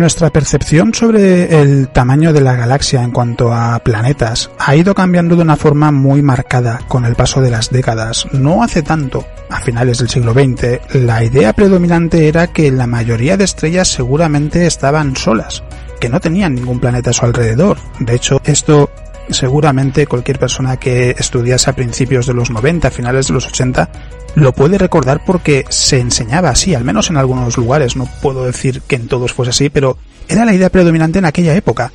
Nuestra percepción sobre el tamaño de la galaxia en cuanto a planetas ha ido cambiando de una forma muy marcada con el paso de las décadas. No hace tanto, a finales del siglo XX, la idea predominante era que la mayoría de estrellas seguramente estaban solas, que no tenían ningún planeta a su alrededor. De hecho, esto seguramente cualquier persona que estudiase a principios de los 90, finales de los 80, lo puede recordar porque se enseñaba así, al menos en algunos lugares, no puedo decir que en todos fuese así, pero era la idea predominante en aquella época,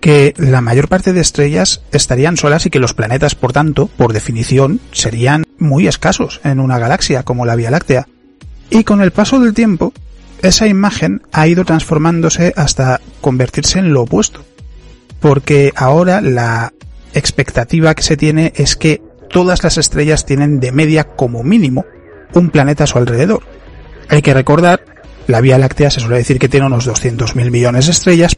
que la mayor parte de estrellas estarían solas y que los planetas, por tanto, por definición, serían muy escasos en una galaxia como la Vía Láctea. Y con el paso del tiempo, esa imagen ha ido transformándose hasta convertirse en lo opuesto. Porque ahora la expectativa que se tiene es que todas las estrellas tienen de media como mínimo un planeta a su alrededor. Hay que recordar, la Vía Láctea se suele decir que tiene unos 200.000 millones de estrellas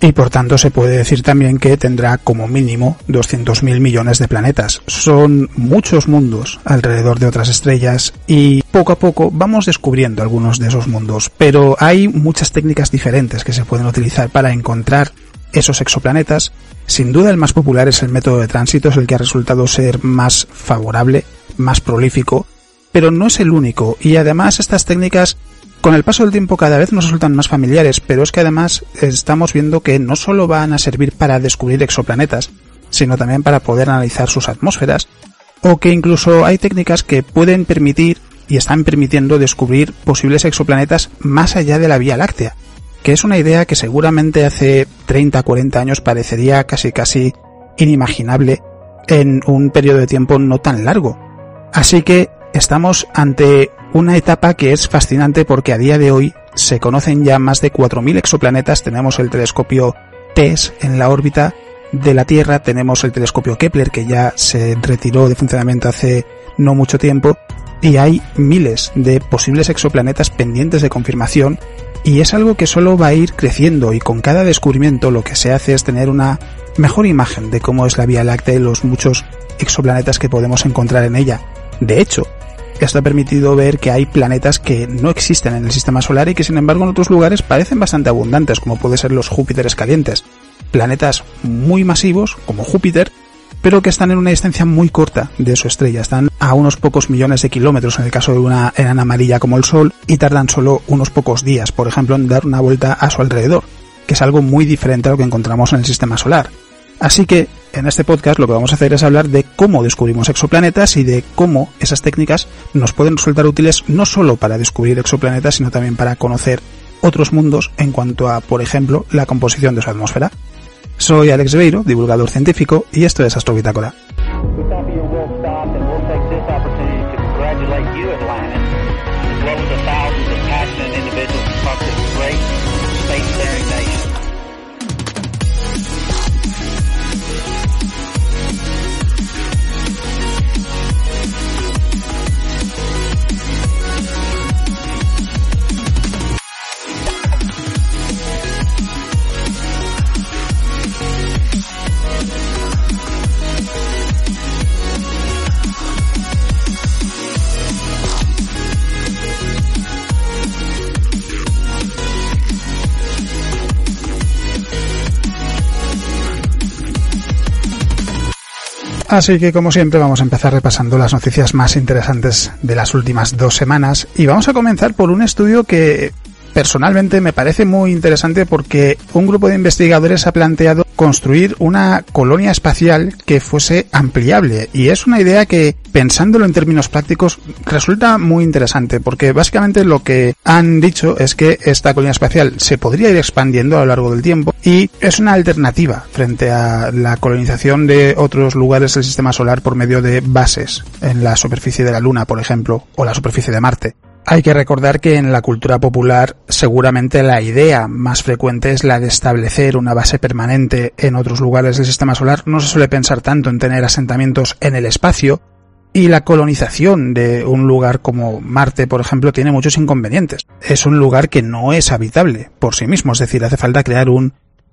y por tanto se puede decir también que tendrá como mínimo 200.000 millones de planetas. Son muchos mundos alrededor de otras estrellas y poco a poco vamos descubriendo algunos de esos mundos, pero hay muchas técnicas diferentes que se pueden utilizar para encontrar esos exoplanetas. Sin duda el más popular es el método de tránsito, es el que ha resultado ser más favorable, más prolífico, pero no es el único, y además estas técnicas con el paso del tiempo cada vez nos resultan más familiares, pero es que además estamos viendo que no solo van a servir para descubrir exoplanetas, sino también para poder analizar sus atmósferas, o que incluso hay técnicas que pueden permitir y están permitiendo descubrir posibles exoplanetas más allá de la Vía Láctea que es una idea que seguramente hace 30, 40 años parecería casi casi inimaginable en un periodo de tiempo no tan largo. Así que estamos ante una etapa que es fascinante porque a día de hoy se conocen ya más de 4.000 exoplanetas, tenemos el telescopio TESS en la órbita de la Tierra, tenemos el telescopio Kepler que ya se retiró de funcionamiento hace no mucho tiempo y hay miles de posibles exoplanetas pendientes de confirmación y es algo que solo va a ir creciendo y con cada descubrimiento lo que se hace es tener una mejor imagen de cómo es la Vía Láctea y los muchos exoplanetas que podemos encontrar en ella. De hecho, esto ha permitido ver que hay planetas que no existen en el sistema solar y que sin embargo en otros lugares parecen bastante abundantes, como puede ser los Júpiteres calientes. Planetas muy masivos, como Júpiter, pero que están en una distancia muy corta de su estrella. Están a unos pocos millones de kilómetros en el caso de una enana amarilla como el Sol y tardan solo unos pocos días, por ejemplo, en dar una vuelta a su alrededor, que es algo muy diferente a lo que encontramos en el sistema solar. Así que en este podcast lo que vamos a hacer es hablar de cómo descubrimos exoplanetas y de cómo esas técnicas nos pueden resultar útiles no solo para descubrir exoplanetas, sino también para conocer otros mundos en cuanto a, por ejemplo, la composición de su atmósfera. Soy Alex Beiro, divulgador científico, y esto es Astrobitácora. Así que como siempre vamos a empezar repasando las noticias más interesantes de las últimas dos semanas. Y vamos a comenzar por un estudio que personalmente me parece muy interesante porque un grupo de investigadores ha planteado construir una colonia espacial que fuese ampliable y es una idea que pensándolo en términos prácticos resulta muy interesante porque básicamente lo que han dicho es que esta colonia espacial se podría ir expandiendo a lo largo del tiempo y es una alternativa frente a la colonización de otros lugares del sistema solar por medio de bases en la superficie de la Luna, por ejemplo, o la superficie de Marte. Hay que recordar que en la cultura popular seguramente la idea más frecuente es la de establecer una base permanente en otros lugares del sistema solar. No se suele pensar tanto en tener asentamientos en el espacio, Y la colonización de un lugar como Marte, por ejemplo, tiene muchos inconvenientes. Es un lugar que no es habitable por sí mismo, es decir, hace falta crear un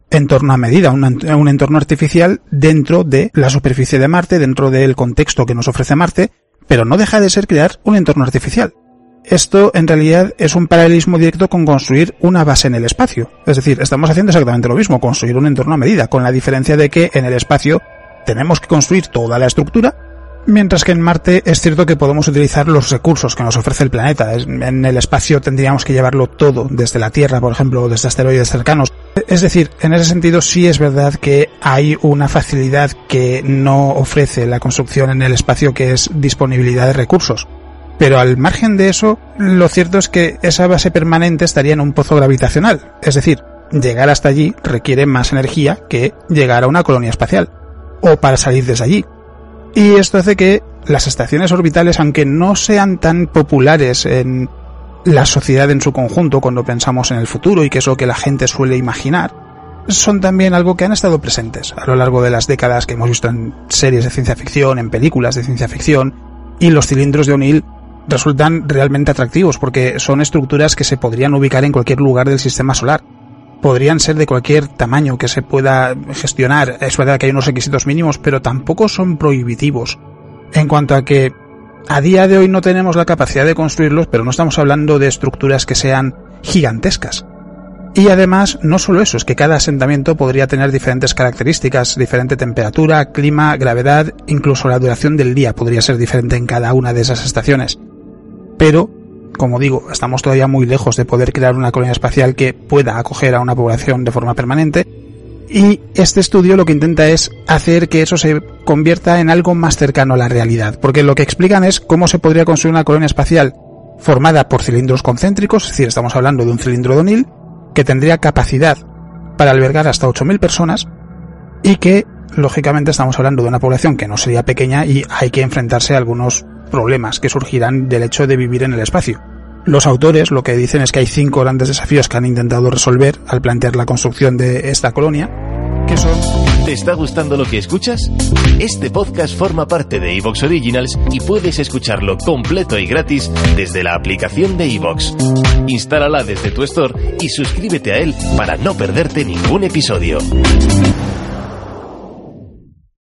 entorno a medida, un, entorno artificial dentro de la superficie de Marte, dentro del contexto que nos ofrece Marte, pero no deja de ser crear un entorno artificial. Esto en realidad es un paralelismo directo con construir una base en el espacio. Es decir, estamos haciendo exactamente lo mismo, construir un entorno a medida, con la diferencia de que en el espacio tenemos que construir toda la estructura Mientras que en Marte es cierto que podemos utilizar los recursos que nos ofrece el planeta. En el espacio tendríamos que llevarlo todo desde la Tierra, por ejemplo, o desde asteroides cercanos. Es decir, en ese sentido sí es verdad que hay una facilidad que no ofrece la construcción en el espacio que es disponibilidad de recursos. Pero al margen de eso, lo cierto es que esa base permanente estaría en un pozo gravitacional. Es decir, llegar hasta allí requiere más energía que llegar a una colonia espacial. O para salir desde allí. Y esto hace que las estaciones orbitales, aunque no sean tan populares en la sociedad en su conjunto cuando pensamos en el futuro y que es lo que la gente suele imaginar, son también algo que han estado presentes a lo largo de las décadas que hemos visto en series de ciencia ficción, en películas de ciencia ficción, y los cilindros de O'Neill resultan realmente atractivos porque son estructuras que se podrían ubicar en cualquier lugar del sistema solar podrían ser de cualquier tamaño que se pueda gestionar. Es verdad que hay unos requisitos mínimos, pero tampoco son prohibitivos. En cuanto a que a día de hoy no tenemos la capacidad de construirlos, pero no estamos hablando de estructuras que sean gigantescas. Y además, no solo eso, es que cada asentamiento podría tener diferentes características, diferente temperatura, clima, gravedad, incluso la duración del día podría ser diferente en cada una de esas estaciones. Pero como digo, estamos todavía muy lejos de poder crear una colonia espacial que pueda acoger a una población de forma permanente. Y este estudio lo que intenta es hacer que eso se convierta en algo más cercano a la realidad, porque lo que explican es cómo se podría construir una colonia espacial formada por cilindros concéntricos, es decir, estamos hablando de un cilindro de O'Neill, que tendría capacidad para albergar hasta 8.000 personas y que, lógicamente, estamos hablando de una población que no sería pequeña y hay que enfrentarse a algunos problemas que surgirán del hecho de vivir en el espacio. Los autores lo que dicen es que hay cinco grandes desafíos que han intentado resolver al plantear la construcción de esta colonia, que son... ¿Te está gustando lo que escuchas? Este podcast forma parte de Evox Originals y puedes escucharlo completo y gratis desde la aplicación de Evox. Instálala desde tu store y suscríbete a él para no perderte ningún episodio.